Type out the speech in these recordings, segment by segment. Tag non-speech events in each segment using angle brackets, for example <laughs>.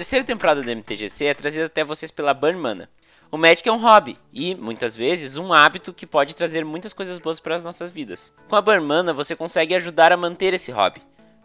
terceira temporada do MTGC é trazida até vocês pela Burnmana. O Magic é um hobby e, muitas vezes, um hábito que pode trazer muitas coisas boas para as nossas vidas. Com a Burnmana você consegue ajudar a manter esse hobby.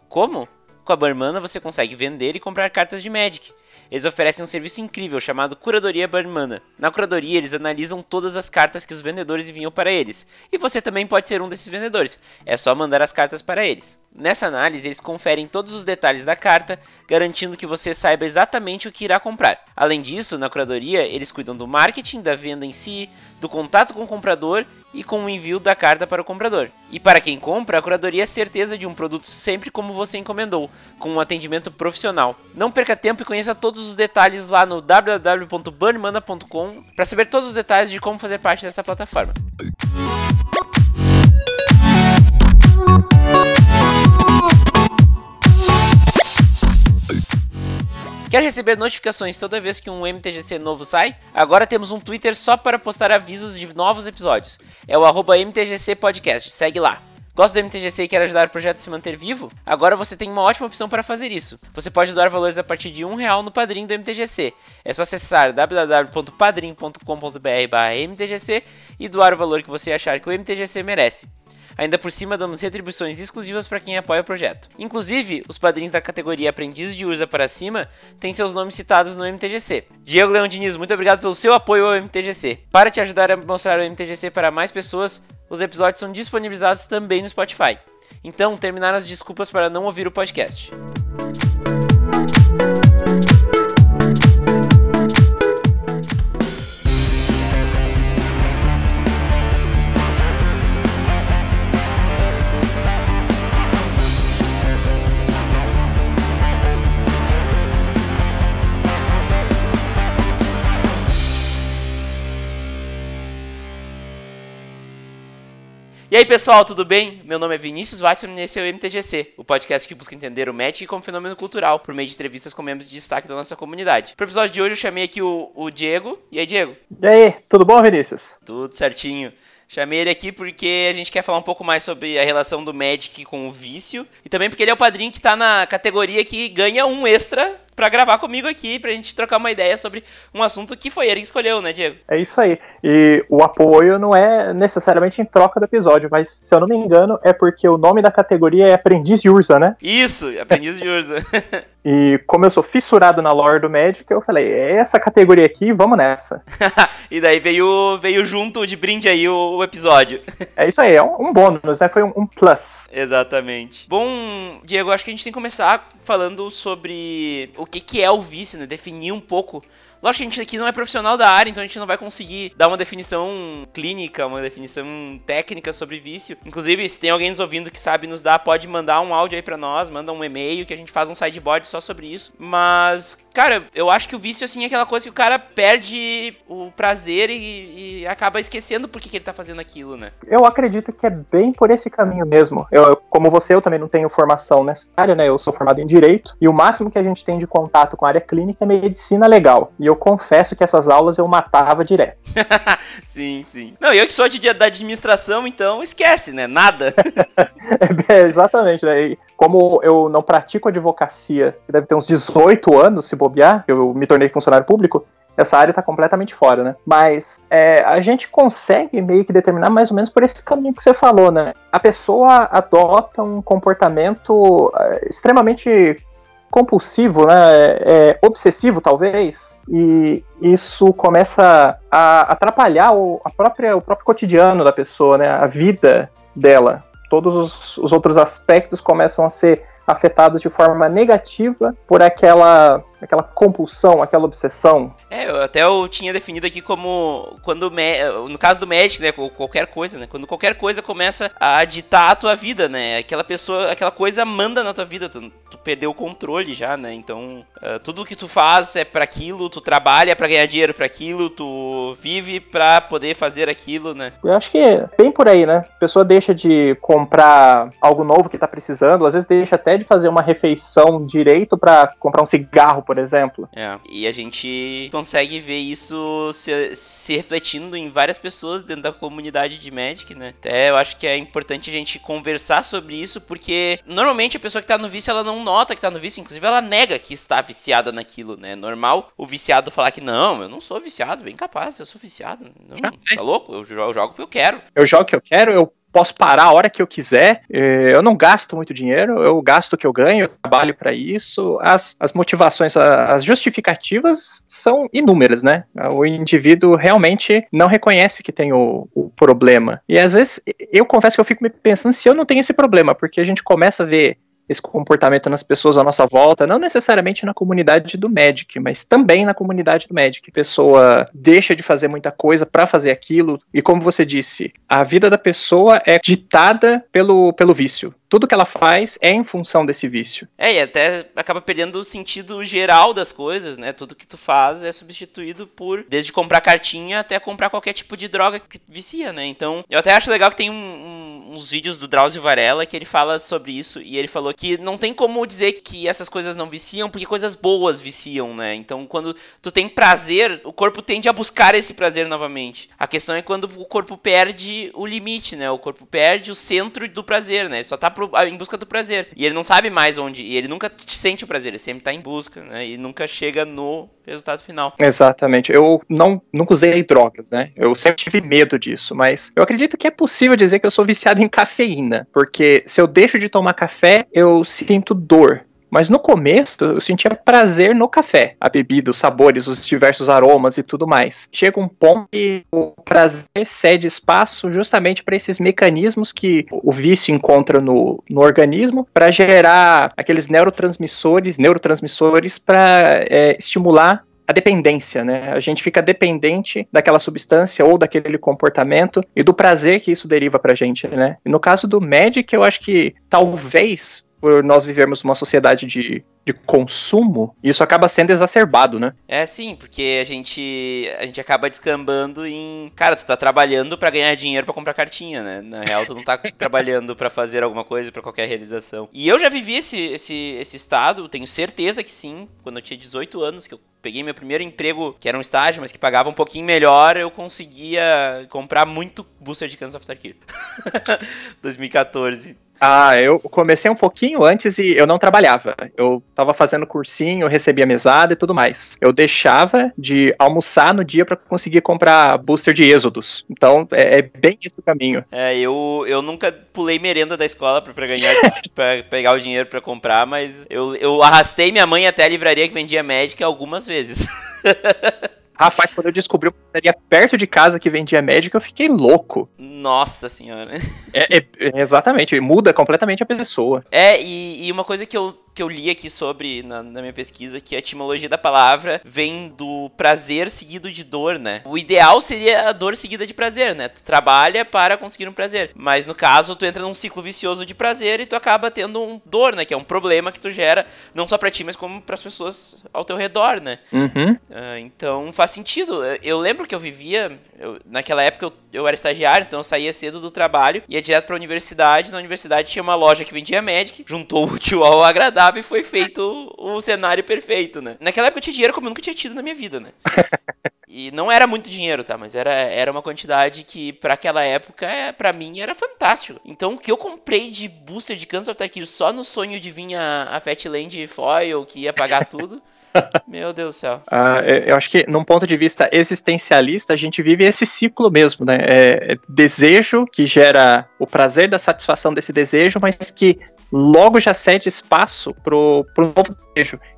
Como? Com a Burnmana você consegue vender e comprar cartas de Magic. Eles oferecem um serviço incrível chamado Curadoria Burnmana. Na curadoria, eles analisam todas as cartas que os vendedores enviam para eles. E você também pode ser um desses vendedores. É só mandar as cartas para eles. Nessa análise, eles conferem todos os detalhes da carta, garantindo que você saiba exatamente o que irá comprar. Além disso, na curadoria, eles cuidam do marketing, da venda em si, do contato com o comprador e com o envio da carta para o comprador. E para quem compra, a curadoria é certeza de um produto sempre como você encomendou, com um atendimento profissional. Não perca tempo e conheça todos os detalhes lá no www.burnmana.com para saber todos os detalhes de como fazer parte dessa plataforma. Quer receber notificações toda vez que um MTGC novo sai? Agora temos um Twitter só para postar avisos de novos episódios. É o arroba MTGC Podcast, segue lá. Gosta do MTGC e quer ajudar o projeto a se manter vivo? Agora você tem uma ótima opção para fazer isso. Você pode doar valores a partir de um real no padrinho do MTGC. É só acessar www.padrim.com.br/mtgc e doar o valor que você achar que o MTGC merece. Ainda por cima, damos retribuições exclusivas para quem apoia o projeto. Inclusive, os padrinhos da categoria Aprendiz de Urza para cima têm seus nomes citados no MTGC. Diego Leão Diniz, muito obrigado pelo seu apoio ao MTGC. Para te ajudar a mostrar o MTGC para mais pessoas, os episódios são disponibilizados também no Spotify. Então, terminaram as desculpas para não ouvir o podcast. Pessoal, tudo bem? Meu nome é Vinícius Watson e esse é o MTGC, o podcast que busca entender o Magic como fenômeno cultural por meio de entrevistas com membros de destaque da nossa comunidade. Para o episódio de hoje eu chamei aqui o, o Diego. E aí, Diego? E aí, tudo bom, Vinícius? Tudo certinho. Chamei ele aqui porque a gente quer falar um pouco mais sobre a relação do Magic com o vício. E também porque ele é o padrinho que tá na categoria que ganha um extra para gravar comigo aqui, pra gente trocar uma ideia sobre um assunto que foi ele que escolheu, né, Diego? É isso aí. E o apoio não é necessariamente em troca do episódio, mas se eu não me engano, é porque o nome da categoria é Aprendiz de Urza, né? Isso, Aprendiz de Urza. <laughs> E como eu sou fissurado na lore do Magic, eu falei, é essa categoria aqui, vamos nessa. <laughs> e daí veio, veio junto de brinde aí o, o episódio. é isso aí, é um, um bônus, né? Foi um, um, plus. Exatamente. Bom, Diego, acho que a gente tem que começar falando sobre o que, que é o vício, né? Definir um pouco Lógico que a gente aqui não é profissional da área, então a gente não vai conseguir dar uma definição clínica, uma definição técnica sobre vício. Inclusive, se tem alguém nos ouvindo que sabe nos dar, pode mandar um áudio aí pra nós, manda um e-mail que a gente faz um sideboard só sobre isso. Mas, cara, eu acho que o vício, assim, é aquela coisa que o cara perde o prazer e, e acaba esquecendo por que, que ele tá fazendo aquilo, né? Eu acredito que é bem por esse caminho mesmo. Eu, como você, eu também não tenho formação nessa área, né? Eu sou formado em Direito, e o máximo que a gente tem de contato com a área clínica é medicina legal. E eu confesso que essas aulas eu matava direto. <laughs> sim, sim. Não, eu que sou de, da administração, então esquece, né? Nada. <laughs> <laughs> é, exatamente, né? E como eu não pratico advocacia, deve ter uns 18 anos, se bobear, eu me tornei funcionário público, essa área está completamente fora, né? Mas é, a gente consegue meio que determinar mais ou menos por esse caminho que você falou, né? A pessoa adota um comportamento é, extremamente compulsivo, né, é, é, obsessivo talvez, e isso começa a atrapalhar o, a própria, o próprio cotidiano da pessoa, né, a vida dela. Todos os, os outros aspectos começam a ser afetados de forma negativa por aquela aquela compulsão, aquela obsessão. É, eu até eu tinha definido aqui como quando no caso do Magic, né, qualquer coisa, né, quando qualquer coisa começa a ditar a tua vida, né, aquela pessoa, aquela coisa manda na tua vida, tu, tu perdeu o controle já, né, então uh, tudo que tu faz é para aquilo, tu trabalha para ganhar dinheiro para aquilo, tu vive para poder fazer aquilo, né. Eu acho que é bem por aí, né, a pessoa deixa de comprar algo novo que tá precisando, às vezes deixa até de fazer uma refeição direito para comprar um cigarro por exemplo. É, e a gente consegue ver isso se, se refletindo em várias pessoas dentro da comunidade de Magic, né? Até eu acho que é importante a gente conversar sobre isso, porque normalmente a pessoa que tá no vício, ela não nota que tá no vício, inclusive ela nega que está viciada naquilo, né? É normal o viciado falar que não, eu não sou viciado, bem capaz, eu sou viciado. Não, tá louco? Eu jogo, eu jogo porque eu quero. Eu jogo o que eu quero, eu posso parar a hora que eu quiser, eh, eu não gasto muito dinheiro, eu gasto o que eu ganho, eu trabalho para isso. As, as motivações, as justificativas são inúmeras, né? O indivíduo realmente não reconhece que tem o, o problema. E às vezes eu confesso que eu fico me pensando se eu não tenho esse problema, porque a gente começa a ver esse comportamento nas pessoas à nossa volta, não necessariamente na comunidade do Magic, mas também na comunidade do Magic. A pessoa deixa de fazer muita coisa para fazer aquilo, e como você disse, a vida da pessoa é ditada pelo, pelo vício tudo que ela faz é em função desse vício. É, e até acaba perdendo o sentido geral das coisas, né? Tudo que tu faz é substituído por, desde comprar cartinha até comprar qualquer tipo de droga que vicia, né? Então, eu até acho legal que tem um, um, uns vídeos do Drauzio Varela que ele fala sobre isso, e ele falou que não tem como dizer que essas coisas não viciam, porque coisas boas viciam, né? Então, quando tu tem prazer, o corpo tende a buscar esse prazer novamente. A questão é quando o corpo perde o limite, né? O corpo perde o centro do prazer, né? Ele só tá pro, em busca do prazer. E ele não sabe mais onde. E ele nunca sente o prazer, ele sempre tá em busca, né? E nunca chega no resultado final. Exatamente. Eu não, nunca usei drogas, né? Eu sempre tive medo disso, mas eu acredito que é possível dizer que eu sou viciado em cafeína, porque se eu deixo de tomar café, eu sinto dor. Mas no começo eu sentia prazer no café, a bebida, os sabores, os diversos aromas e tudo mais. Chega um ponto que o prazer cede espaço justamente para esses mecanismos que o vício encontra no, no organismo para gerar aqueles neurotransmissores, neurotransmissores para é, estimular a dependência, né? A gente fica dependente daquela substância ou daquele comportamento e do prazer que isso deriva pra gente, né? E no caso do Magic, eu acho que talvez por nós vivermos numa sociedade de, de consumo, isso acaba sendo exacerbado, né? É sim, porque a gente a gente acaba descambando em, cara, tu tá trabalhando para ganhar dinheiro para comprar cartinha, né? Na real, tu não tá <laughs> trabalhando para fazer alguma coisa, para qualquer realização. E eu já vivi esse, esse esse estado, tenho certeza que sim, quando eu tinha 18 anos que eu peguei meu primeiro emprego, que era um estágio, mas que pagava um pouquinho melhor, eu conseguia comprar muito booster de Kansas of Tarkir. 2014. <laughs> Ah, eu comecei um pouquinho antes e eu não trabalhava. Eu tava fazendo cursinho, recebia mesada e tudo mais. Eu deixava de almoçar no dia para conseguir comprar booster de Êxodos. Então é, é, bem esse o caminho. É, eu, eu nunca pulei merenda da escola pra, pra ganhar, <laughs> pra pegar o dinheiro para comprar, mas eu, eu arrastei minha mãe até a livraria que vendia Magic algumas vezes. <laughs> Rapaz, quando eu descobri que estaria perto de casa que vendia médica, eu fiquei louco. Nossa senhora. É, é, exatamente, muda completamente a pessoa. É, e, e uma coisa que eu que eu li aqui sobre na, na, minha pesquisa, que a etimologia da palavra vem do prazer seguido de dor, né? O ideal seria a dor seguida de prazer, né? Tu trabalha para conseguir um prazer. Mas no caso, tu entra num ciclo vicioso de prazer e tu acaba tendo um dor, né? Que é um problema que tu gera, não só pra ti, mas como para as pessoas ao teu redor, né? Uhum. Uh, então faz sentido. Eu lembro que eu vivia, eu, naquela época eu, eu era estagiário, então eu saía cedo do trabalho, ia direto pra universidade. Na universidade tinha uma loja que vendia Magic, juntou o tio ao agradável e foi feito o cenário perfeito, né? Naquela época eu tinha dinheiro como eu nunca tinha tido na minha vida, né? <laughs> E não era muito dinheiro, tá? Mas era, era uma quantidade que, para aquela época, é, para mim, era fantástico. Então, o que eu comprei de booster de Kansas of só no sonho de vir a, a Fatland Foil, que ia pagar tudo. <laughs> Meu Deus do céu. Uh, eu acho que, num ponto de vista existencialista, a gente vive esse ciclo mesmo, né? É, é desejo que gera o prazer da satisfação desse desejo, mas que logo já cede espaço pro, pro novo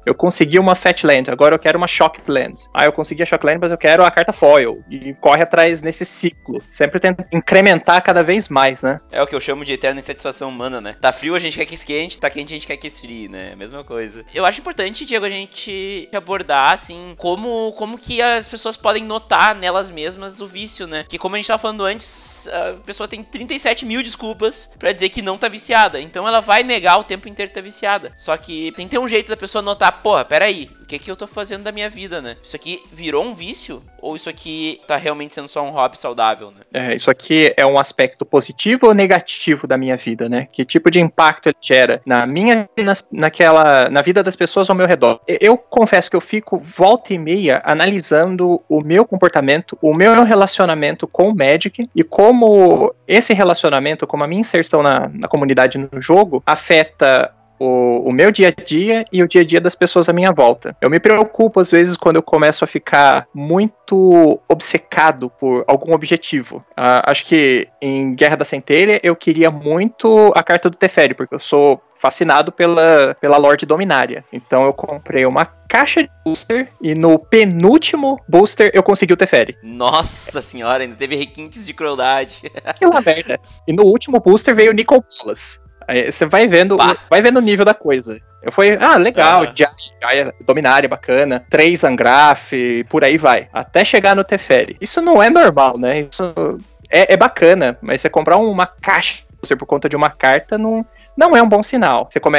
Eu consegui uma Fatland, agora eu quero uma Shockland. Ah, eu consegui a Shockland, mas eu quero a carta foil. E corre atrás nesse ciclo. Sempre tenta incrementar cada vez mais, né? É o que eu chamo de eterna insatisfação humana, né? Tá frio, a gente quer que esquente, tá quente, a gente quer que esfrie, né? Mesma coisa. Eu acho importante, Diego, a gente abordar, assim, como, como que as pessoas podem notar nelas mesmas o vício, né? Que como a gente tava falando antes, a pessoa tem 37 mil desculpas para dizer que não tá viciada. Então ela vai negar o tempo inteiro que tá viciada. Só que tem que ter um jeito da pessoa pessoa notar, porra, peraí, o que que eu tô fazendo da minha vida, né? Isso aqui virou um vício? Ou isso aqui tá realmente sendo só um hobby saudável, né? É, isso aqui é um aspecto positivo ou negativo da minha vida, né? Que tipo de impacto ele gera na minha na, naquela na vida das pessoas ao meu redor. Eu confesso que eu fico volta e meia analisando o meu comportamento, o meu relacionamento com o Magic e como esse relacionamento, como a minha inserção na, na comunidade no jogo afeta o, o, meu dia a dia e o dia a dia das pessoas à minha volta. Eu me preocupo às vezes quando eu começo a ficar muito obcecado por algum objetivo. Uh, acho que em Guerra da Centelha eu queria muito a carta do Teferi, porque eu sou fascinado pela, pela Lorde Dominária. Então eu comprei uma caixa de booster e no penúltimo booster eu consegui o Teferi. Nossa senhora, ainda teve requintes de crueldade. Que merda. <laughs> E no último booster veio o Nicol Bolas. Você vai vendo, vai vendo o nível da coisa. Eu fui, ah, legal, uhum. Jaya, Dominária, bacana, três Angraf, por aí vai. Até chegar no Teferi. Isso não é normal, né? Isso é, é bacana, mas você comprar uma caixa você por conta de uma carta não, não é um bom sinal. Você come,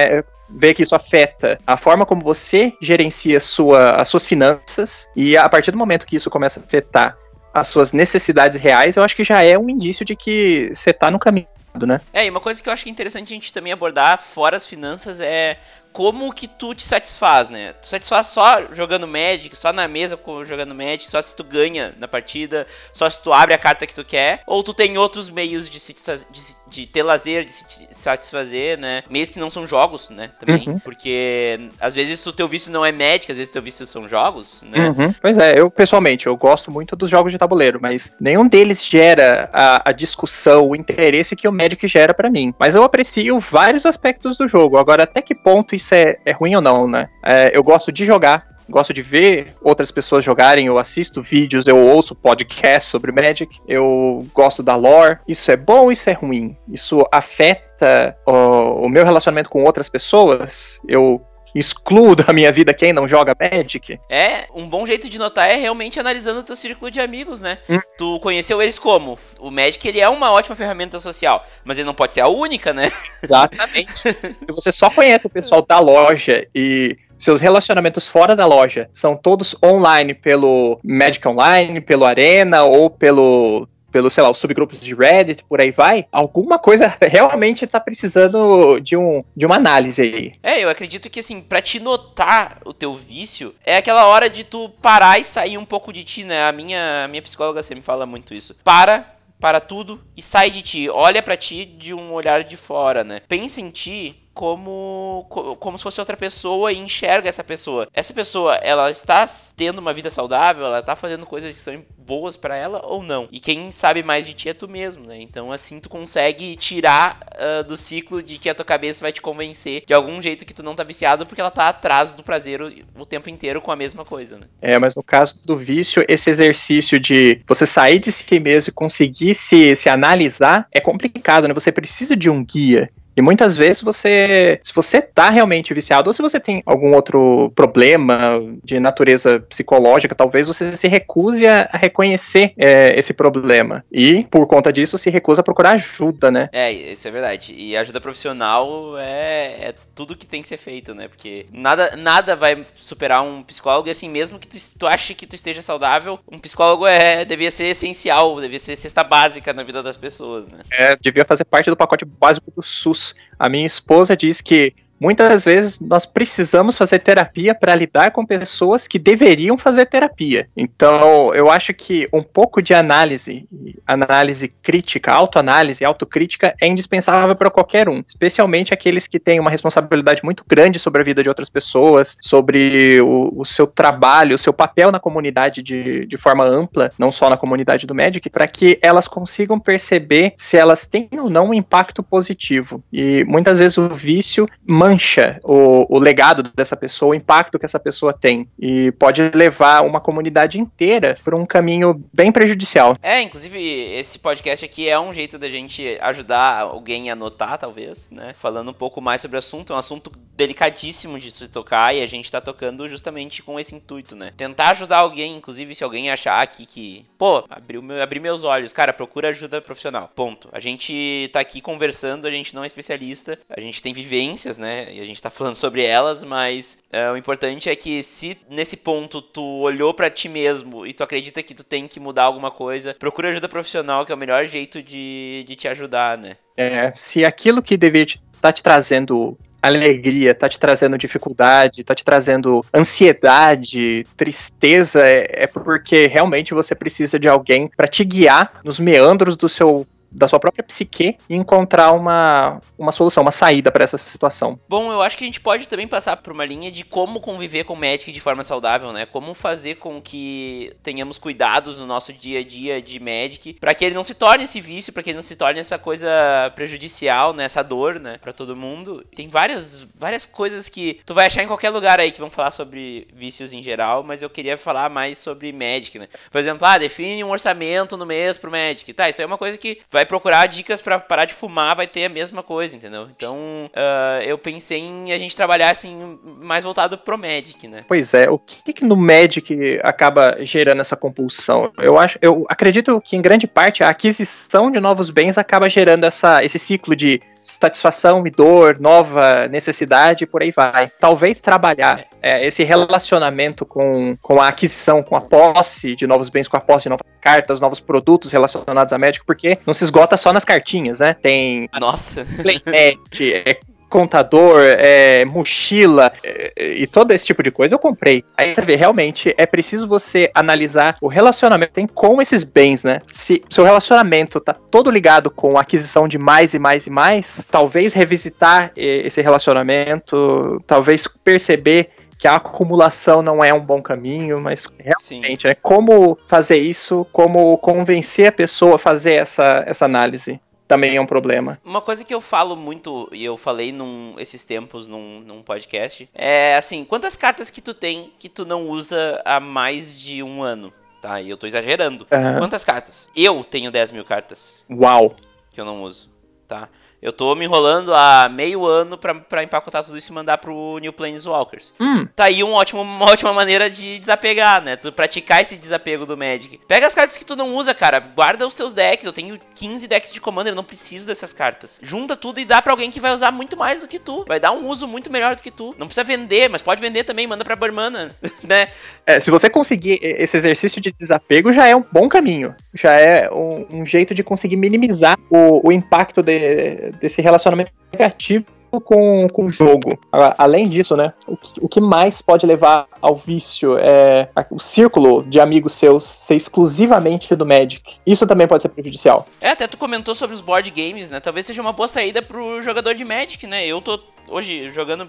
vê que isso afeta a forma como você gerencia sua, as suas finanças, e a partir do momento que isso começa a afetar as suas necessidades reais, eu acho que já é um indício de que você está no caminho né? É, e uma coisa que eu acho que é interessante a gente também abordar, fora as finanças, é como que tu te satisfaz, né? Tu satisfaz só jogando Magic, só na mesa jogando Magic, só se tu ganha na partida, só se tu abre a carta que tu quer, ou tu tem outros meios de, se, de, de ter lazer, de se satisfazer, né? Meios que não são jogos, né? Também, uhum. porque às vezes o teu vício não é Magic, às vezes o teu vício são jogos, né? Uhum. Pois é, eu pessoalmente, eu gosto muito dos jogos de tabuleiro, mas nenhum deles gera a, a discussão, o interesse que o Magic gera para mim. Mas eu aprecio vários aspectos do jogo. Agora, até que ponto isso é, é ruim ou não, né? É, eu gosto de jogar, gosto de ver outras pessoas jogarem, eu assisto vídeos, eu ouço podcasts sobre Magic, eu gosto da lore. Isso é bom, isso é ruim. Isso afeta o, o meu relacionamento com outras pessoas. Eu excluo da minha vida quem não joga Magic. É, um bom jeito de notar é realmente analisando o teu círculo de amigos, né? Hum. Tu conheceu eles como? O Magic, ele é uma ótima ferramenta social, mas ele não pode ser a única, né? Exatamente. Se você só conhece o pessoal da loja e seus relacionamentos fora da loja são todos online pelo Magic Online, pelo Arena ou pelo pelo, sei lá, os subgrupos de Reddit, por aí vai, alguma coisa <laughs> realmente tá precisando de, um, de uma análise aí. É, eu acredito que, assim, pra te notar o teu vício, é aquela hora de tu parar e sair um pouco de ti, né? A minha, a minha psicóloga sempre fala muito isso. Para, para tudo e sai de ti. Olha para ti de um olhar de fora, né? Pensa em ti como, como se fosse outra pessoa e enxerga essa pessoa. Essa pessoa, ela está tendo uma vida saudável, ela está fazendo coisas que são boas para ela ou não. E quem sabe mais de ti é tu mesmo, né? Então assim tu consegue tirar uh, do ciclo de que a tua cabeça vai te convencer de algum jeito que tu não tá viciado porque ela tá atrás do prazer o, o tempo inteiro com a mesma coisa, né? É, mas no caso do vício, esse exercício de você sair de si mesmo e conseguir se, se analisar é complicado, né? Você precisa de um guia. E muitas vezes você, se você tá realmente viciado, ou se você tem algum outro problema de natureza psicológica, talvez você se recuse a, reconhecer é, esse problema. E, por conta disso, se recusa a procurar ajuda, né? É, isso é verdade. E ajuda profissional é, é tudo que tem que ser feito, né? Porque nada, nada vai superar um psicólogo, e assim, mesmo que tu, tu ache que tu esteja saudável, um psicólogo é, devia ser essencial, devia ser cesta básica na vida das pessoas, né? É, devia fazer parte do pacote básico do SUS. A minha esposa diz que Muitas vezes nós precisamos fazer terapia para lidar com pessoas que deveriam fazer terapia. Então, eu acho que um pouco de análise, análise crítica, autoanálise, autocrítica é indispensável para qualquer um, especialmente aqueles que têm uma responsabilidade muito grande sobre a vida de outras pessoas, sobre o, o seu trabalho, o seu papel na comunidade de, de forma ampla, não só na comunidade do Magic, para que elas consigam perceber se elas têm ou não um impacto positivo. E muitas vezes o vício mancha o, o legado dessa pessoa, o impacto que essa pessoa tem. E pode levar uma comunidade inteira por um caminho bem prejudicial. É, inclusive, esse podcast aqui é um jeito da gente ajudar alguém a notar, talvez, né? Falando um pouco mais sobre o assunto. É um assunto delicadíssimo de se tocar e a gente tá tocando justamente com esse intuito, né? Tentar ajudar alguém, inclusive, se alguém achar aqui que, pô, abriu meu, abri meus olhos, cara, procura ajuda profissional. Ponto. A gente tá aqui conversando, a gente não é especialista, a gente tem vivências, né? Né? E a gente tá falando sobre elas, mas é, o importante é que se nesse ponto tu olhou para ti mesmo e tu acredita que tu tem que mudar alguma coisa, procura ajuda profissional, que é o melhor jeito de, de te ajudar, né? É, se aquilo que deveria estar tá te trazendo alegria, tá te trazendo dificuldade, tá te trazendo ansiedade, tristeza, é, é porque realmente você precisa de alguém para te guiar nos meandros do seu da sua própria psique e encontrar uma, uma solução, uma saída para essa situação. Bom, eu acho que a gente pode também passar por uma linha de como conviver com o Magic de forma saudável, né? Como fazer com que tenhamos cuidados no nosso dia a dia de Magic, para que ele não se torne esse vício, para que ele não se torne essa coisa prejudicial, né? Essa dor, né? Para todo mundo. Tem várias, várias coisas que tu vai achar em qualquer lugar aí que vão falar sobre vícios em geral, mas eu queria falar mais sobre Magic, né? Por exemplo, ah, define um orçamento no mês pro Magic. Tá, isso é uma coisa que vai procurar dicas para parar de fumar, vai ter a mesma coisa, entendeu? Então, uh, eu pensei em a gente trabalhar assim mais voltado pro Magic, né? Pois é, o que, que no Magic acaba gerando essa compulsão? Eu acho, eu acredito que em grande parte a aquisição de novos bens acaba gerando essa, esse ciclo de satisfação e dor, nova necessidade e por aí vai. Talvez trabalhar é, esse relacionamento com, com a aquisição, com a posse de novos bens, com a posse de novas cartas, novos produtos relacionados a médico, porque não se esgota só nas cartinhas, né? Tem. Nossa! Playmat, é <laughs> contador, é, mochila é, e todo esse tipo de coisa eu comprei. Aí você vê, realmente é preciso você analisar o relacionamento tem com esses bens, né? Se seu relacionamento tá todo ligado com a aquisição de mais e mais e mais, talvez revisitar esse relacionamento, talvez perceber que a acumulação não é um bom caminho, mas realmente é né, como fazer isso, como convencer a pessoa a fazer essa, essa análise também é um problema. Uma coisa que eu falo muito, e eu falei num, esses tempos num, num podcast, é assim, quantas cartas que tu tem que tu não usa há mais de um ano? Tá, e eu tô exagerando. Uhum. Quantas cartas? Eu tenho 10 mil cartas. Uau! Que eu não uso, tá? Eu tô me enrolando há meio ano pra, pra empacotar tudo isso e mandar pro New Planeswalkers. Hum. Tá aí um ótimo, uma ótima maneira de desapegar, né? Tu praticar esse desapego do Magic. Pega as cartas que tu não usa, cara. Guarda os teus decks. Eu tenho 15 decks de Commander, eu não preciso dessas cartas. Junta tudo e dá pra alguém que vai usar muito mais do que tu. Vai dar um uso muito melhor do que tu. Não precisa vender, mas pode vender também. Manda pra Barmana, <laughs> né? É, se você conseguir esse exercício de desapego, já é um bom caminho. Já é um, um jeito de conseguir minimizar o, o impacto de, desse relacionamento negativo com, com o jogo. Além disso, né, o que, o que mais pode levar ao vício é o círculo de amigos seus ser exclusivamente do Magic. Isso também pode ser prejudicial. É, até tu comentou sobre os board games, né? Talvez seja uma boa saída pro jogador de Magic, né? Eu tô hoje jogando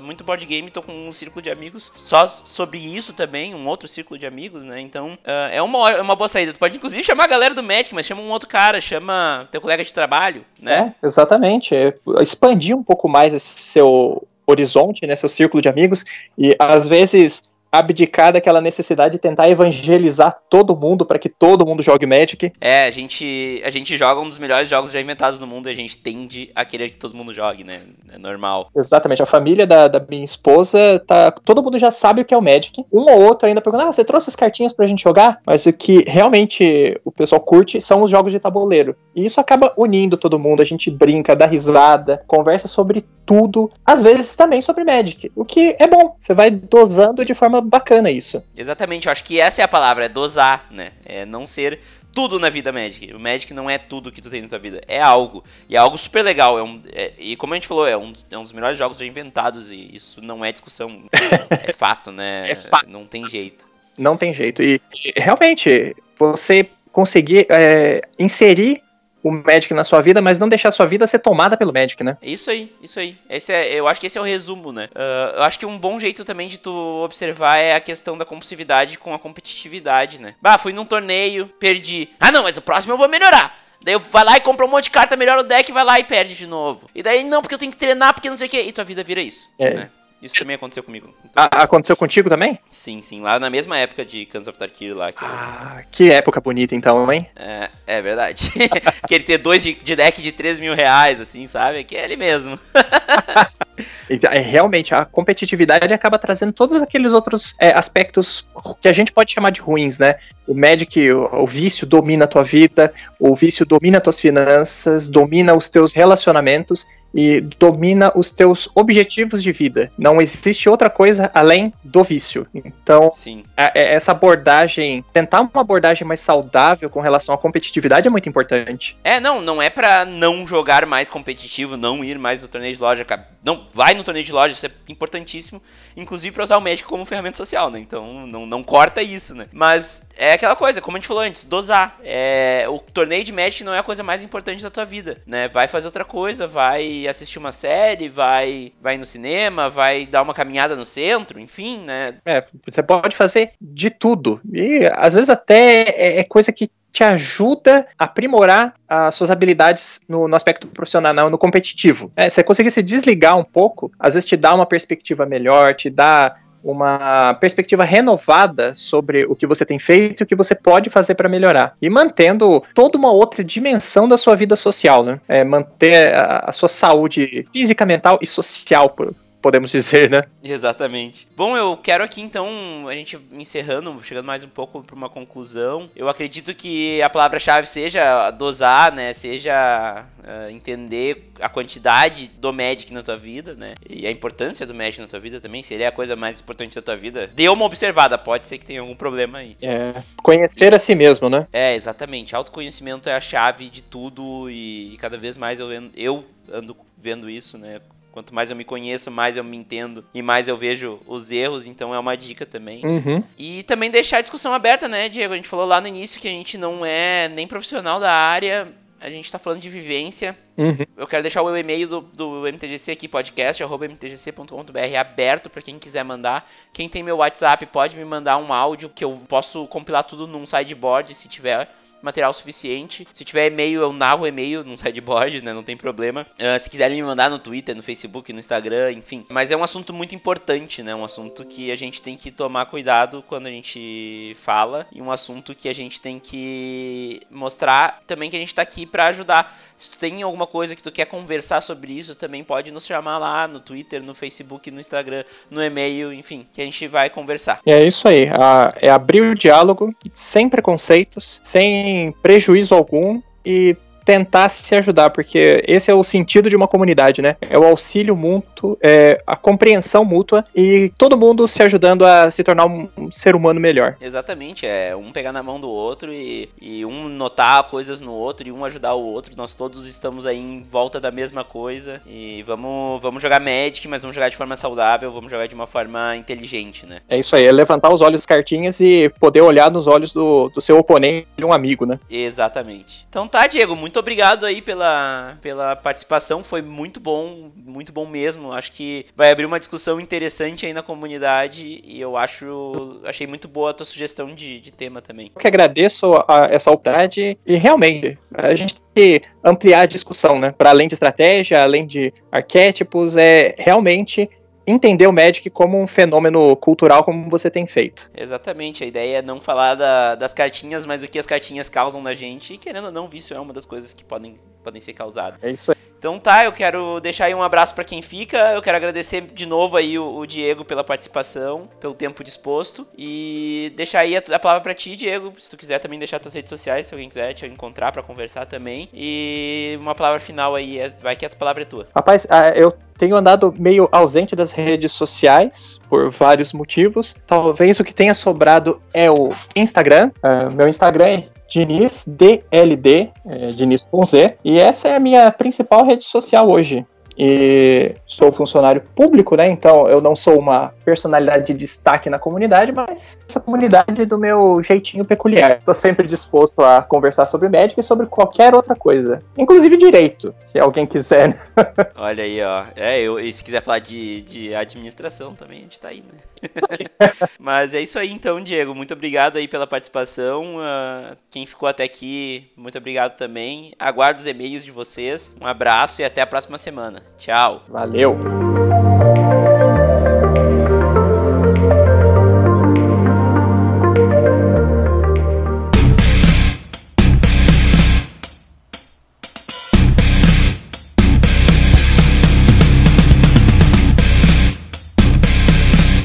muito board game, tô com um círculo de amigos só sobre isso também, um outro círculo de amigos, né? Então, uh, é, uma, é uma boa saída. Tu pode inclusive chamar a galera do Magic, mas chama um outro cara, chama teu colega de trabalho, né? É, exatamente. É, expandir um pouco mais esse seu horizonte, né, seu círculo de amigos, e às vezes abdicar daquela necessidade de tentar evangelizar todo mundo para que todo mundo jogue Magic. É, a gente, a gente joga um dos melhores jogos já inventados no mundo e a gente tende a querer que todo mundo jogue, né? É normal. Exatamente. A família da, da minha esposa, tá, todo mundo já sabe o que é o Magic. Um ou outro ainda pergunta, ah, você trouxe as cartinhas pra gente jogar? Mas o que realmente o pessoal curte são os jogos de tabuleiro. E isso acaba unindo todo mundo, a gente brinca, dá risada, conversa sobre tudo, às vezes também sobre Magic, o que é bom. Você vai dosando de forma bacana isso. Exatamente, eu acho que essa é a palavra, é dosar, né? É não ser tudo na vida Magic. O Magic não é tudo que tu tem na tua vida, é algo. E é algo super legal. É um, é, e como a gente falou, é um, é um dos melhores jogos já inventados e isso não é discussão. <laughs> é fato, né? É fato. Não tem jeito. Não tem jeito. E, e realmente, você conseguir é, inserir o Magic na sua vida, mas não deixar a sua vida ser tomada pelo Magic, né? Isso aí, isso aí. Esse é, eu acho que esse é o resumo, né? Uh, eu acho que um bom jeito também de tu observar é a questão da compulsividade com a competitividade, né? Bah, fui num torneio, perdi. Ah, não, mas o próximo eu vou melhorar. Daí eu vai lá e compra um monte de carta, melhora o deck, vai lá e perde de novo. E daí, não, porque eu tenho que treinar, porque não sei o que. E tua vida vira isso. É. Né? Isso também aconteceu comigo. Então, ah, aconteceu contigo também? Sim, sim. Lá na mesma época de Cans of Tarkir lá. Que ah, eu... que época bonita então, hein? É, é verdade. <laughs> Aquele ter dois de, de, deck de 3 mil reais, assim, sabe? Que é ele mesmo. <laughs> é, realmente, a competitividade acaba trazendo todos aqueles outros é, aspectos que a gente pode chamar de ruins, né? O Magic, o, o vício domina a tua vida, o vício domina as tuas finanças, domina os teus relacionamentos e domina os teus objetivos de vida. Não existe outra coisa além do vício. Então, a, é, essa abordagem, tentar uma abordagem mais saudável com relação à competitividade é muito importante. É, não, não é para não jogar mais competitivo, não ir mais no torneio de loja, não, vai no torneio de loja, isso é importantíssimo, inclusive para usar o médico como ferramenta social, né? Então, não, não corta isso, né? Mas é aquela coisa, como a gente falou antes, dosar. É, o torneio de Magic não é a coisa mais importante da tua vida, né? Vai fazer outra coisa, vai assistir uma série, vai, vai no cinema, vai dar uma caminhada no centro, enfim, né? É, você pode fazer de tudo. E às vezes até é, é coisa que te ajuda a aprimorar as suas habilidades no, no aspecto profissional, no competitivo. É, você conseguir se desligar um pouco, às vezes te dá uma perspectiva melhor, te dá uma perspectiva renovada sobre o que você tem feito e o que você pode fazer para melhorar. E mantendo toda uma outra dimensão da sua vida social, né? É, manter a, a, sua saúde física, mental e social, por, podemos dizer, né? Exatamente. Bom, eu quero aqui então, a gente encerrando, chegando mais um pouco para uma conclusão. Eu acredito que a palavra-chave seja dosar, né? Seja uh, entender a quantidade do Magic na tua vida, né? E a importância do Magic na tua vida também. Se ele é a coisa mais importante da tua vida, dê uma observada. Pode ser que tenha algum problema aí. É. Conhecer a si mesmo, né? É, exatamente. Autoconhecimento é a chave de tudo e, e cada vez mais eu, eu ando vendo isso, né? Quanto mais eu me conheço, mais eu me entendo e mais eu vejo os erros, então é uma dica também. Uhum. E também deixar a discussão aberta, né, Diego? A gente falou lá no início que a gente não é nem profissional da área, a gente tá falando de vivência. Uhum. Eu quero deixar o e-mail do, do MTGC aqui, podcast, arroba mtgc.com.br, aberto para quem quiser mandar. Quem tem meu WhatsApp pode me mandar um áudio que eu posso compilar tudo num sideboard, se tiver material suficiente. Se tiver e-mail, eu narro e-mail num <laughs> sideboard, né? Não tem problema. Uh, se quiserem me mandar no Twitter, no Facebook, no Instagram, enfim. Mas é um assunto muito importante, né? Um assunto que a gente tem que tomar cuidado quando a gente fala. E um assunto que a gente tem que mostrar também que a gente tá aqui para ajudar se tu tem alguma coisa que tu quer conversar sobre isso, também pode nos chamar lá no Twitter, no Facebook, no Instagram, no e-mail, enfim, que a gente vai conversar. É isso aí, é abrir o diálogo sem preconceitos, sem prejuízo algum e tentar se ajudar, porque esse é o sentido de uma comunidade, né? É o auxílio mútuo, é a compreensão mútua e todo mundo se ajudando a se tornar um ser humano melhor. Exatamente, é um pegar na mão do outro e, e um notar coisas no outro e um ajudar o outro. Nós todos estamos aí em volta da mesma coisa e vamos, vamos jogar Magic, mas vamos jogar de forma saudável, vamos jogar de uma forma inteligente, né? É isso aí, é levantar os olhos cartinhas e poder olhar nos olhos do, do seu oponente, um amigo, né? Exatamente. Então tá, Diego, muito obrigado aí pela, pela participação, foi muito bom, muito bom mesmo. Acho que vai abrir uma discussão interessante aí na comunidade e eu acho, achei muito boa a tua sugestão de, de tema também. Eu que agradeço a, essa oportunidade e realmente a gente tem que ampliar a discussão, né? Para além de estratégia, além de arquétipos, é realmente entender o Magic como um fenômeno cultural como você tem feito. Exatamente, a ideia é não falar da, das cartinhas, mas o que as cartinhas causam na gente, e querendo ou não, vício é uma das coisas que podem, podem ser causadas. É isso aí. Então tá, eu quero deixar aí um abraço para quem fica, eu quero agradecer de novo aí o, o, Diego pela participação, pelo tempo disposto, e deixar aí a, a palavra para ti, Diego, se tu quiser também deixar tuas redes sociais, se alguém quiser te encontrar para conversar também, e uma palavra final aí, é, vai que a palavra é tua. Rapaz, ah, eu tenho andado meio ausente das redes sociais por vários motivos. Talvez o que tenha sobrado é o Instagram. Uh, meu Instagram é Diniz DLD, é, Diniz com Z, e essa é a minha principal rede social hoje e sou funcionário público, né? Então eu não sou uma personalidade de destaque na comunidade, mas essa comunidade do meu jeitinho peculiar. Estou sempre disposto a conversar sobre médica e sobre qualquer outra coisa, inclusive direito, se alguém quiser. Né? <laughs> Olha aí, ó. É, eu, e se quiser falar de, de administração também, a gente tá aí, né? <laughs> Mas é isso aí então, Diego. Muito obrigado aí pela participação. Uh, quem ficou até aqui, muito obrigado também. Aguardo os e-mails de vocês. Um abraço e até a próxima semana. Tchau. Valeu.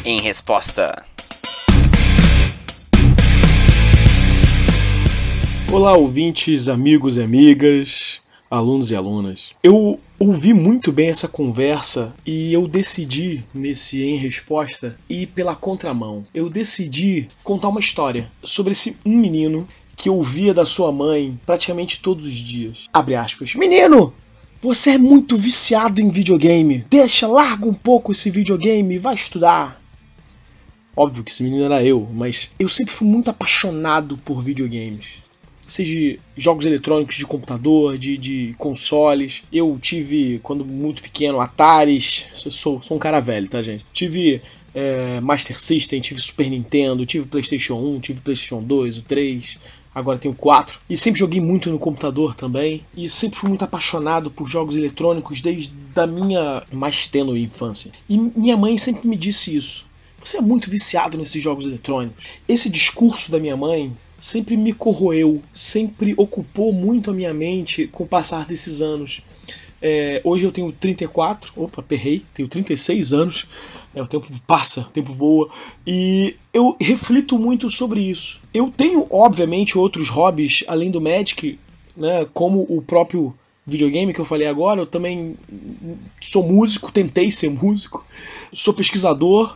Em resposta. Olá, ouvintes, amigos e amigas, alunos e alunas. Eu ouvi muito bem essa conversa e eu decidi, nesse em resposta, ir pela contramão. Eu decidi contar uma história sobre esse um menino que ouvia da sua mãe praticamente todos os dias. Abre aspas. Menino! Você é muito viciado em videogame. Deixa, larga um pouco esse videogame e vai estudar. Óbvio que esse menino era eu, mas eu sempre fui muito apaixonado por videogames seja jogos eletrônicos de computador, de, de consoles. Eu tive, quando muito pequeno, Ataris. Sou, sou um cara velho, tá, gente? Tive é, Master System, tive Super Nintendo, tive PlayStation 1, tive PlayStation 2, o 3. Agora tenho 4. E sempre joguei muito no computador também. E sempre fui muito apaixonado por jogos eletrônicos desde a minha mais tênue infância. E minha mãe sempre me disse isso. Você é muito viciado nesses jogos eletrônicos. Esse discurso da minha mãe sempre me corroeu, sempre ocupou muito a minha mente com o passar desses anos. É, hoje eu tenho 34, opa, perrei, tenho 36 anos, é, o tempo passa, o tempo voa, e eu reflito muito sobre isso. Eu tenho, obviamente, outros hobbies além do Magic, né, como o próprio videogame que eu falei agora, eu também sou músico, tentei ser músico, sou pesquisador,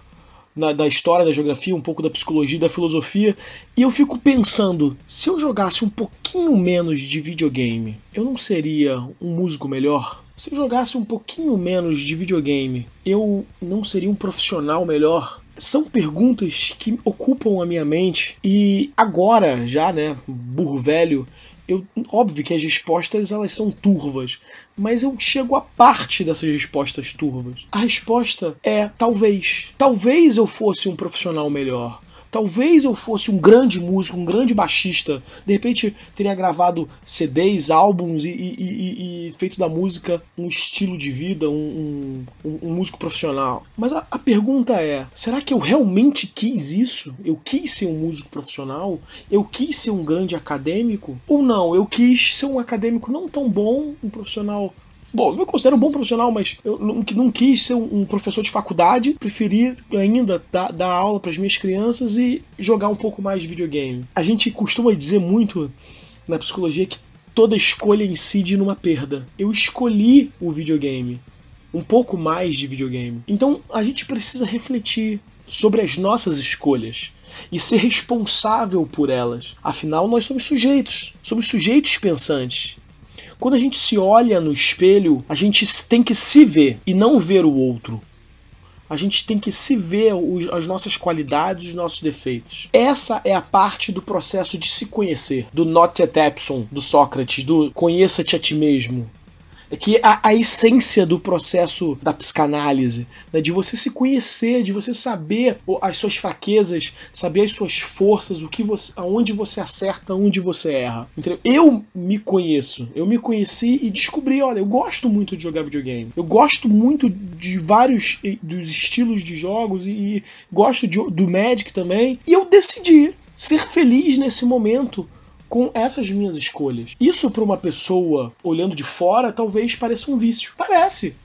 na, da história, da geografia, um pouco da psicologia, da filosofia, e eu fico pensando, se eu jogasse um pouquinho menos de videogame, eu não seria um músico melhor? Se eu jogasse um pouquinho menos de videogame, eu não seria um profissional melhor? São perguntas que ocupam a minha mente e agora, já, né, burro velho, eu, óbvio que as respostas elas são turvas, mas eu chego a parte dessas respostas turvas. A resposta é talvez. Talvez eu fosse um profissional melhor. Talvez eu fosse um grande músico, um grande baixista, de repente teria gravado CDs, álbuns e, e, e, e feito da música um estilo de vida, um, um, um músico profissional. Mas a, a, pergunta é: será que eu realmente quis isso? Eu quis ser um músico profissional? Eu quis ser um grande acadêmico? Ou não? Eu quis ser um acadêmico não tão bom, um profissional Bom, eu me considero um bom profissional, mas eu não, não quis ser um, professor de faculdade, preferi ainda dar, dar aula para as minhas crianças e jogar um pouco mais de videogame. A gente costuma dizer muito na psicologia que toda escolha incide numa perda. Eu escolhi o videogame, um pouco mais de videogame. Então a gente precisa refletir sobre as nossas escolhas e ser responsável por elas. Afinal, nós somos sujeitos, somos sujeitos pensantes. Quando a gente se olha no espelho, a gente tem que se ver e não ver o outro. A gente tem que se ver as nossas qualidades, os nossos defeitos. Essa é a parte do processo de se conhecer, do not at Epson, do Sócrates, do conheça-te a ti mesmo é que a, a essência do processo da psicanálise, né, de você se conhecer, de você saber as suas fraquezas, saber as suas forças, o que você, aonde você acerta, onde você erra. Entendeu? Eu me conheço, eu me conheci e descobri, olha, eu gosto muito de jogar videogame. Eu gosto muito de vários dos estilos de jogos e, e gosto de, do Magic também. E eu decidi ser feliz nesse momento com essas minhas escolhas. Isso para uma pessoa olhando de fora talvez pareça um vício. Parece.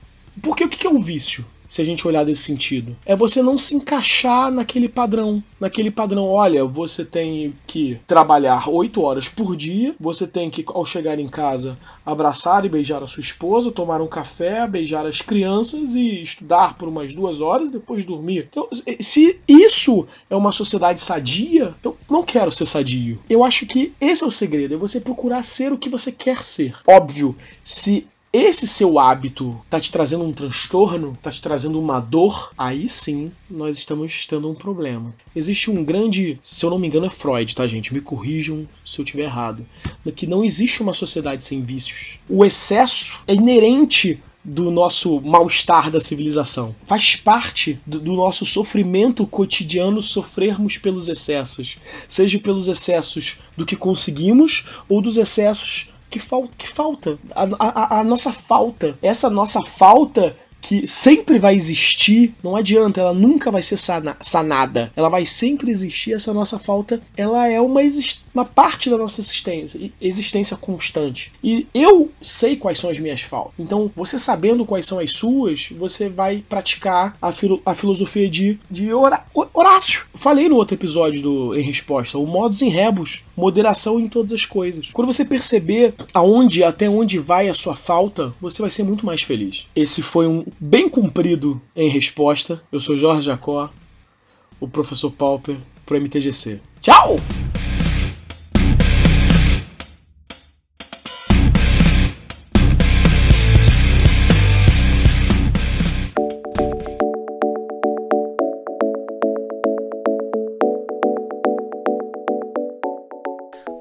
Porque o que é um vício? se a gente olhar desse sentido. É você não se encaixar naquele padrão. Naquele padrão, olha, você tem que trabalhar oito horas por dia, você tem que, ao chegar em casa, abraçar e beijar a sua esposa, tomar um café, beijar as crianças e estudar por umas duas horas depois dormir. Então, se isso é uma sociedade sadia, eu não quero ser sadio. Eu acho que esse é o segredo, é você procurar ser o que você quer ser. Óbvio, se esse seu hábito tá te trazendo um transtorno, tá te trazendo uma dor, aí sim nós estamos tendo um problema. Existe um grande, se eu não me engano é Freud, tá gente? Me corrijam se eu estiver errado, que não existe uma sociedade sem vícios. O excesso é inerente do nosso mal-estar da civilização. Faz parte do, do, nosso sofrimento cotidiano sofrermos pelos excessos, seja pelos excessos do que conseguimos ou dos excessos que, fal que falta. A, a, a nossa falta. Essa nossa falta que sempre vai existir, não adianta, ela nunca vai ser sana sanada. Ela vai sempre existir, essa nossa falta, ela é uma, uma parte da nossa existência, existência constante. E eu sei quais são as minhas faltas. Então, você sabendo quais são as suas, você vai praticar a, filo a filosofia de, de Horácio. Falei no outro episódio do Em Resposta, o modus em rebus, moderação em todas as coisas. Quando você perceber aonde, até onde vai a sua falta, você vai ser muito mais feliz. Esse foi um bem cumprido em resposta. Eu sou Jorge Jacó, o professor Pauper, pro MTGC. Tchau!